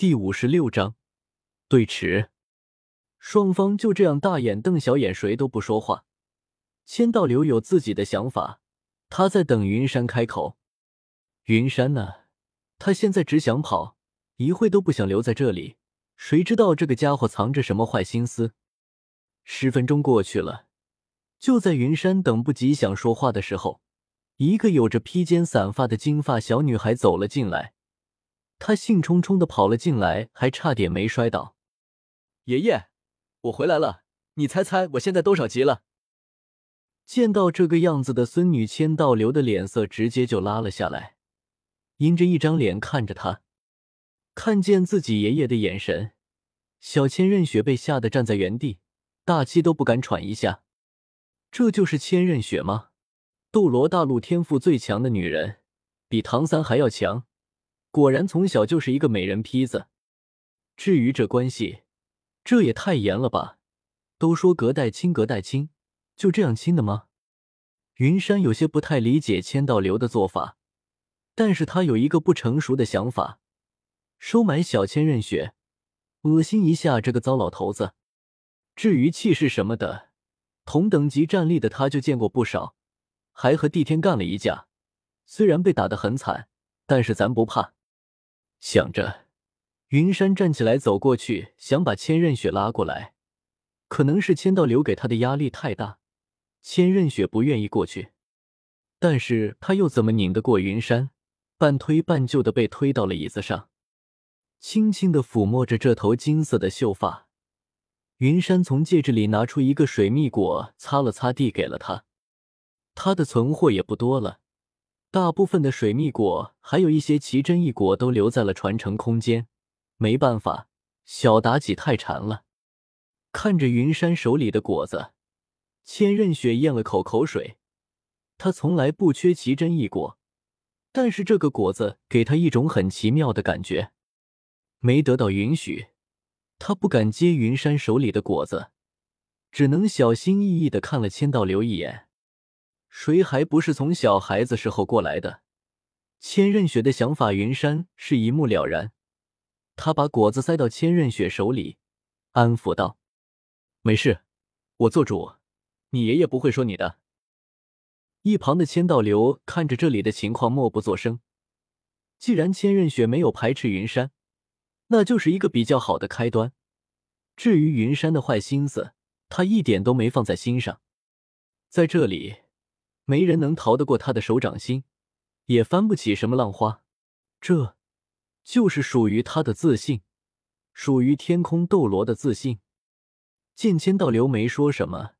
第五十六章对峙。双方就这样大眼瞪小眼，谁都不说话。千道流有自己的想法，他在等云山开口。云山呢？他现在只想跑，一会都不想留在这里。谁知道这个家伙藏着什么坏心思？十分钟过去了，就在云山等不及想说话的时候，一个有着披肩散发的金发小女孩走了进来。她兴冲冲的跑了进来，还差点没摔倒。爷爷，我回来了，你猜猜我现在多少级了？见到这个样子的孙女，千道流的脸色直接就拉了下来，阴着一张脸看着他。看见自己爷爷的眼神，小千仞雪被吓得站在原地，大气都不敢喘一下。这就是千仞雪吗？斗罗大陆天赋最强的女人，比唐三还要强。果然从小就是一个美人坯子。至于这关系，这也太严了吧？都说隔代亲，隔代亲，就这样亲的吗？云山有些不太理解千道流的做法，但是他有一个不成熟的想法：收买小千仞雪，恶心一下这个糟老头子。至于气势什么的，同等级战力的他就见过不少，还和帝天干了一架，虽然被打得很惨，但是咱不怕。想着，云山站起来走过去，想把千仞雪拉过来。可能是千道流给他的压力太大，千仞雪不愿意过去。但是他又怎么拧得过云山？半推半就的被推到了椅子上，轻轻的抚摸着这头金色的秀发。云山从戒指里拿出一个水蜜果，擦了擦，递给了他。他的存货也不多了。大部分的水蜜果，还有一些奇珍异果都留在了传承空间。没办法，小妲己太馋了。看着云山手里的果子，千仞雪咽了口口水。他从来不缺奇珍异果，但是这个果子给他一种很奇妙的感觉。没得到允许，他不敢接云山手里的果子，只能小心翼翼的看了千道流一眼。谁还不是从小孩子时候过来的？千仞雪的想法，云山是一目了然。他把果子塞到千仞雪手里，安抚道：“没事，我做主，你爷爷不会说你的。”一旁的千道流看着这里的情况，默不作声。既然千仞雪没有排斥云山，那就是一个比较好的开端。至于云山的坏心思，他一点都没放在心上。在这里。没人能逃得过他的手掌心，也翻不起什么浪花。这，就是属于他的自信，属于天空斗罗的自信。见千道流没说什么，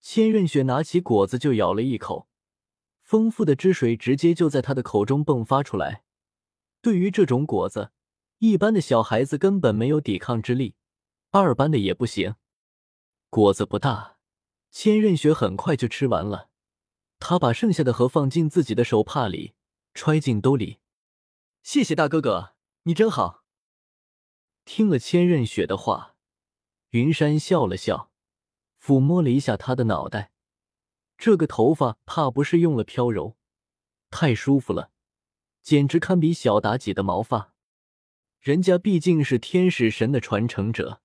千仞雪拿起果子就咬了一口，丰富的汁水直接就在他的口中迸发出来。对于这种果子，一般的小孩子根本没有抵抗之力，二班的也不行。果子不大，千仞雪很快就吃完了。他把剩下的盒放进自己的手帕里，揣进兜里。谢谢大哥哥，你真好。听了千仞雪的话，云山笑了笑，抚摸了一下他的脑袋。这个头发怕不是用了飘柔，太舒服了，简直堪比小妲己的毛发。人家毕竟是天使神的传承者，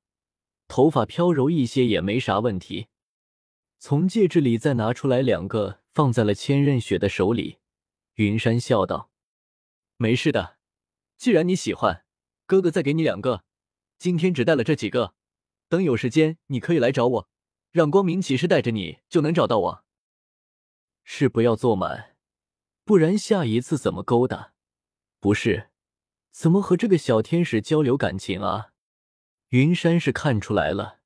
头发飘柔一些也没啥问题。从戒指里再拿出来两个。放在了千仞雪的手里，云山笑道：“没事的，既然你喜欢，哥哥再给你两个。今天只带了这几个，等有时间你可以来找我，让光明骑士带着你就能找到我。是不要做满，不然下一次怎么勾搭？不是，怎么和这个小天使交流感情啊？”云山是看出来了，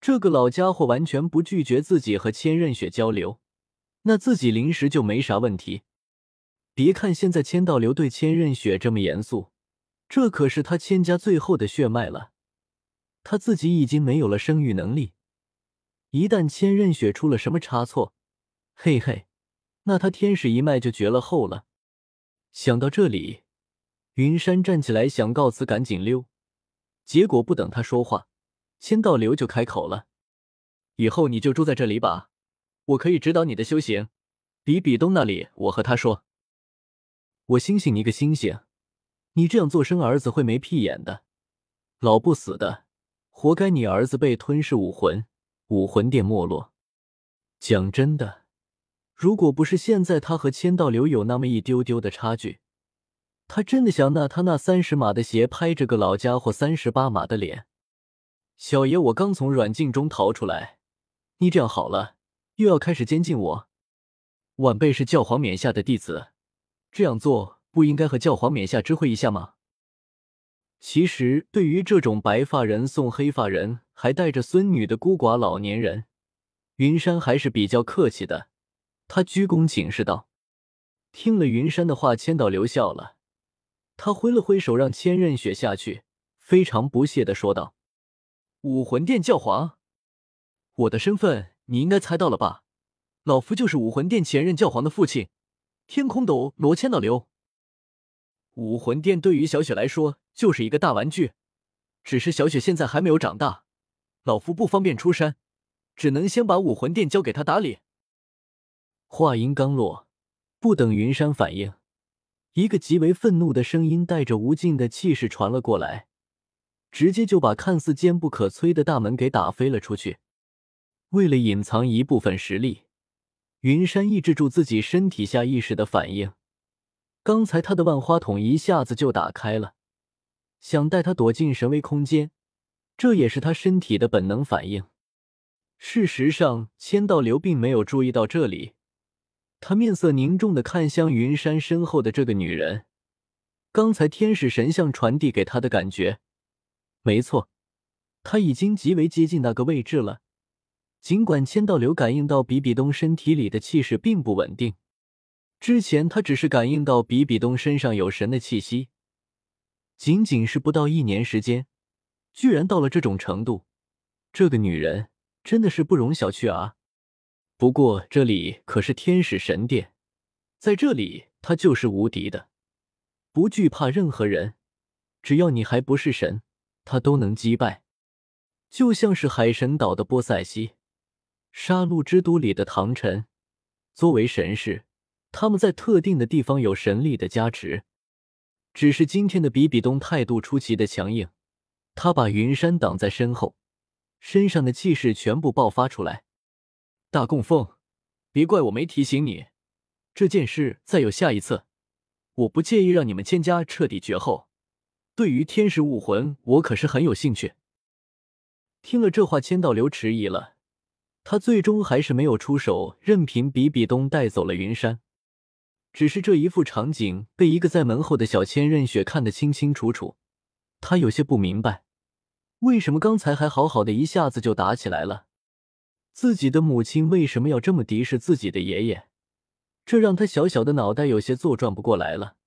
这个老家伙完全不拒绝自己和千仞雪交流。那自己临时就没啥问题。别看现在千道流对千仞雪这么严肃，这可是他千家最后的血脉了。他自己已经没有了生育能力，一旦千仞雪出了什么差错，嘿嘿，那他天使一脉就绝了后了。想到这里，云山站起来想告辞，赶紧溜。结果不等他说话，千道流就开口了：“以后你就住在这里吧。”我可以指导你的修行，比比东那里，我和他说。我星星你个星星，你这样做生儿子会没屁眼的。老不死的，活该你儿子被吞噬武魂，武魂殿没落。讲真的，如果不是现在他和千道流有那么一丢丢的差距，他真的想拿他那三十码的鞋拍这个老家伙三十八码的脸。小爷，我刚从软禁中逃出来，你这样好了，又要开始监禁我。晚辈是教皇冕下的弟子，这样做不应该和教皇冕下知会一下吗？其实，对于这种白发人送黑发人，还带着孙女的孤寡老年人，云山还是比较客气的。他鞠躬请示道：“听了云山的话，千岛流笑了，他挥了挥手，让千仞雪下去，非常不屑的说道：‘武魂殿教皇，我的身份你应该猜到了吧？老夫就是武魂殿前任教皇的父亲，天空斗罗千道流。’武魂殿对于小雪来说……”就是一个大玩具，只是小雪现在还没有长大，老夫不方便出山，只能先把武魂殿交给他打理。话音刚落，不等云山反应，一个极为愤怒的声音带着无尽的气势传了过来，直接就把看似坚不可摧的大门给打飞了出去。为了隐藏一部分实力，云山抑制住自己身体下意识的反应，刚才他的万花筒一下子就打开了。想带他躲进神威空间，这也是他身体的本能反应。事实上，千道流并没有注意到这里，他面色凝重的看向云山身后的这个女人。刚才天使神像传递给他的感觉，没错，他已经极为接近那个位置了。尽管千道流感应到比比东身体里的气势并不稳定，之前他只是感应到比比东身上有神的气息。仅仅是不到一年时间，居然到了这种程度，这个女人真的是不容小觑啊！不过这里可是天使神殿，在这里她就是无敌的，不惧怕任何人，只要你还不是神，她都能击败。就像是海神岛的波塞西，杀戮之都里的唐晨，作为神士，他们在特定的地方有神力的加持。只是今天的比比东态度出奇的强硬，他把云山挡在身后，身上的气势全部爆发出来。大供奉，别怪我没提醒你，这件事再有下一次，我不介意让你们千家彻底绝后。对于天使武魂，我可是很有兴趣。听了这话，千道流迟疑了，他最终还是没有出手，任凭比比东带走了云山。只是这一副场景被一个在门后的小千仞雪看得清清楚楚，他有些不明白，为什么刚才还好好的，一下子就打起来了？自己的母亲为什么要这么敌视自己的爷爷？这让他小小的脑袋有些坐转不过来了。